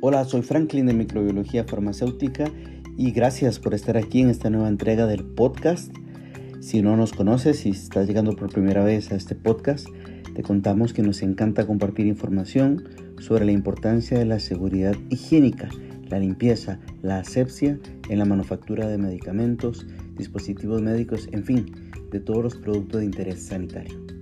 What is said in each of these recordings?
Hola, soy Franklin de Microbiología Farmacéutica y gracias por estar aquí en esta nueva entrega del podcast. Si no nos conoces y estás llegando por primera vez a este podcast, te contamos que nos encanta compartir información sobre la importancia de la seguridad higiénica, la limpieza, la asepsia en la manufactura de medicamentos, dispositivos médicos, en fin, de todos los productos de interés sanitario.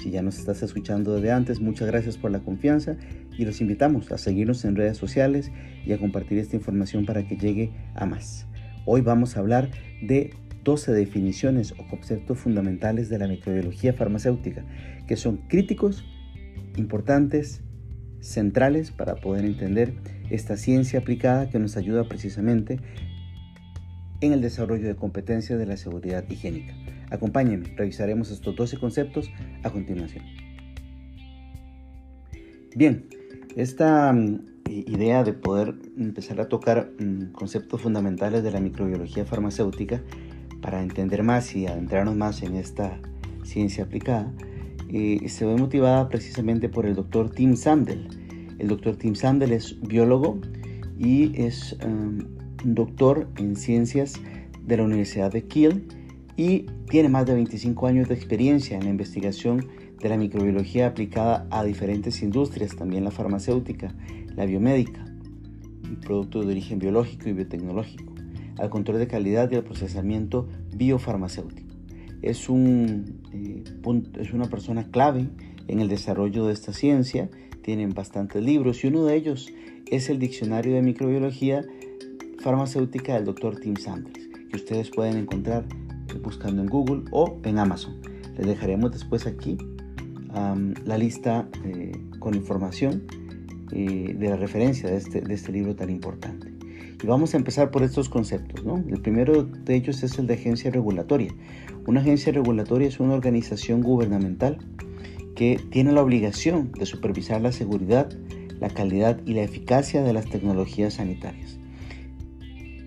Si ya nos estás escuchando desde antes, muchas gracias por la confianza y los invitamos a seguirnos en redes sociales y a compartir esta información para que llegue a más. Hoy vamos a hablar de 12 definiciones o conceptos fundamentales de la microbiología farmacéutica que son críticos, importantes, centrales para poder entender esta ciencia aplicada que nos ayuda precisamente en el desarrollo de competencias de la seguridad higiénica. Acompáñenme, revisaremos estos 12 conceptos a continuación. Bien, esta mm, idea de poder empezar a tocar mm, conceptos fundamentales de la microbiología farmacéutica para entender más y adentrarnos más en esta ciencia aplicada, eh, se ve motivada precisamente por el doctor Tim Sandel. El doctor Tim Sandel es biólogo y es un doctor en ciencias de la Universidad de Kiel y tiene más de 25 años de experiencia en la investigación de la microbiología aplicada a diferentes industrias, también la farmacéutica, la biomédica, productos de origen biológico y biotecnológico, al control de calidad y al procesamiento biofarmacéutico. Es, un, eh, es una persona clave en el desarrollo de esta ciencia, tienen bastantes libros y uno de ellos es el Diccionario de Microbiología Farmacéutica del Dr. Tim Sanders, que ustedes pueden encontrar buscando en Google o en Amazon. Les dejaremos después aquí la lista eh, con información eh, de la referencia de este, de este libro tan importante. Y vamos a empezar por estos conceptos. ¿no? El primero de ellos es el de agencia regulatoria. Una agencia regulatoria es una organización gubernamental que tiene la obligación de supervisar la seguridad, la calidad y la eficacia de las tecnologías sanitarias,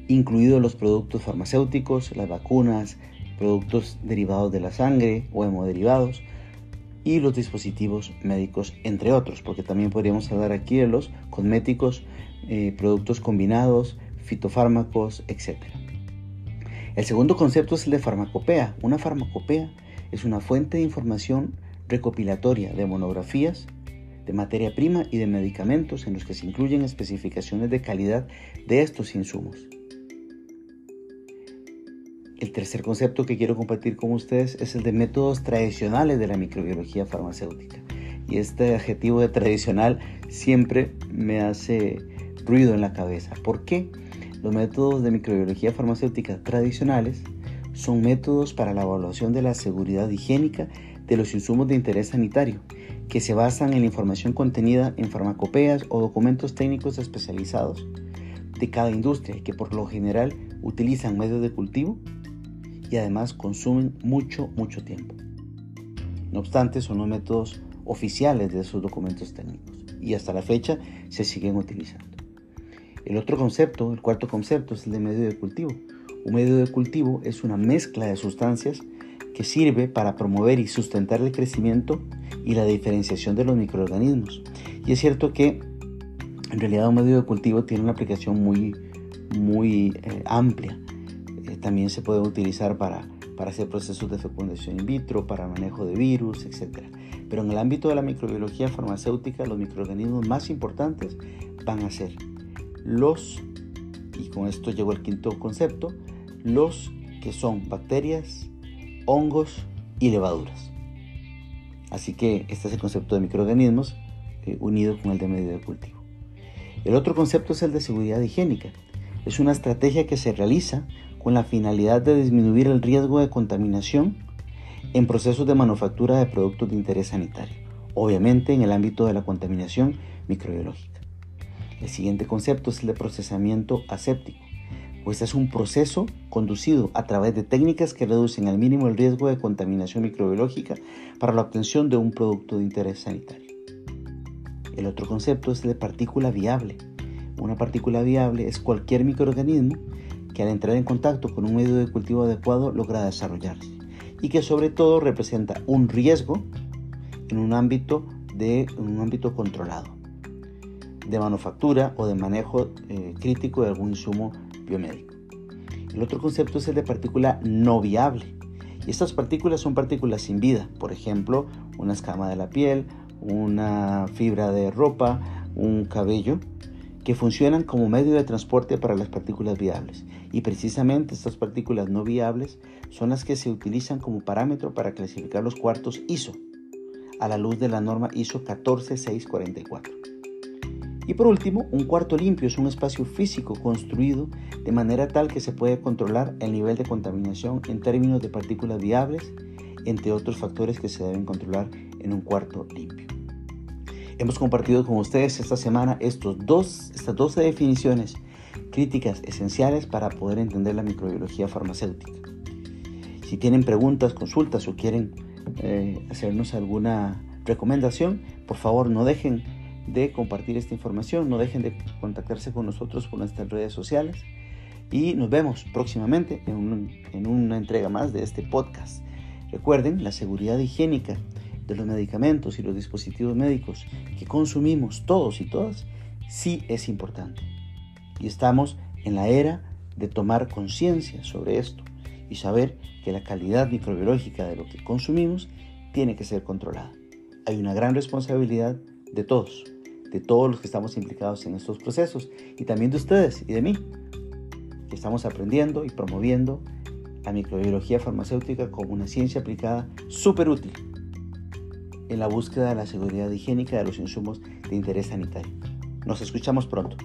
incluidos los productos farmacéuticos, las vacunas, productos derivados de la sangre o hemoderivados, y los dispositivos médicos, entre otros, porque también podríamos hablar aquí de los cosméticos, eh, productos combinados, fitofármacos, etc. El segundo concepto es el de farmacopea. Una farmacopea es una fuente de información recopilatoria de monografías de materia prima y de medicamentos en los que se incluyen especificaciones de calidad de estos insumos. Tercer concepto que quiero compartir con ustedes es el de métodos tradicionales de la microbiología farmacéutica. Y este adjetivo de tradicional siempre me hace ruido en la cabeza. ¿Por qué? Los métodos de microbiología farmacéutica tradicionales son métodos para la evaluación de la seguridad higiénica de los insumos de interés sanitario, que se basan en la información contenida en farmacopeas o documentos técnicos especializados de cada industria que por lo general utilizan medios de cultivo y además consumen mucho, mucho tiempo. No obstante, son los métodos oficiales de esos documentos técnicos y hasta la fecha se siguen utilizando. El otro concepto, el cuarto concepto, es el de medio de cultivo. Un medio de cultivo es una mezcla de sustancias que sirve para promover y sustentar el crecimiento y la diferenciación de los microorganismos. Y es cierto que en realidad un medio de cultivo tiene una aplicación muy, muy eh, amplia también se puede utilizar para, para hacer procesos de fecundación in vitro, para manejo de virus, etc. Pero en el ámbito de la microbiología farmacéutica, los microorganismos más importantes van a ser los, y con esto llegó el quinto concepto, los que son bacterias, hongos y levaduras. Así que este es el concepto de microorganismos eh, unido con el de medio de cultivo. El otro concepto es el de seguridad higiénica. Es una estrategia que se realiza con la finalidad de disminuir el riesgo de contaminación en procesos de manufactura de productos de interés sanitario, obviamente en el ámbito de la contaminación microbiológica. El siguiente concepto es el de procesamiento aséptico, pues es un proceso conducido a través de técnicas que reducen al mínimo el riesgo de contaminación microbiológica para la obtención de un producto de interés sanitario. El otro concepto es el de partícula viable. Una partícula viable es cualquier microorganismo que al entrar en contacto con un medio de cultivo adecuado logra desarrollarse y que sobre todo representa un riesgo en un ámbito, de, un ámbito controlado. de manufactura o de manejo eh, crítico de algún insumo biomédico. El otro concepto es el de partícula no viable. Y estas partículas son partículas sin vida, por ejemplo, una escama de la piel, una fibra de ropa, un cabello, que funcionan como medio de transporte para las partículas viables. Y precisamente estas partículas no viables son las que se utilizan como parámetro para clasificar los cuartos ISO, a la luz de la norma ISO 14644. Y por último, un cuarto limpio es un espacio físico construido de manera tal que se puede controlar el nivel de contaminación en términos de partículas viables, entre otros factores que se deben controlar en un cuarto limpio. Hemos compartido con ustedes esta semana estos dos, estas 12 definiciones críticas esenciales para poder entender la microbiología farmacéutica. Si tienen preguntas, consultas o quieren eh, hacernos alguna recomendación, por favor no dejen de compartir esta información, no dejen de contactarse con nosotros por nuestras redes sociales y nos vemos próximamente en, en una entrega más de este podcast. Recuerden, la seguridad higiénica de los medicamentos y los dispositivos médicos que consumimos todos y todas sí es importante. Y estamos en la era de tomar conciencia sobre esto y saber que la calidad microbiológica de lo que consumimos tiene que ser controlada. Hay una gran responsabilidad de todos, de todos los que estamos implicados en estos procesos y también de ustedes y de mí, que estamos aprendiendo y promoviendo la microbiología farmacéutica como una ciencia aplicada súper útil en la búsqueda de la seguridad higiénica de los insumos de interés sanitario. Nos escuchamos pronto.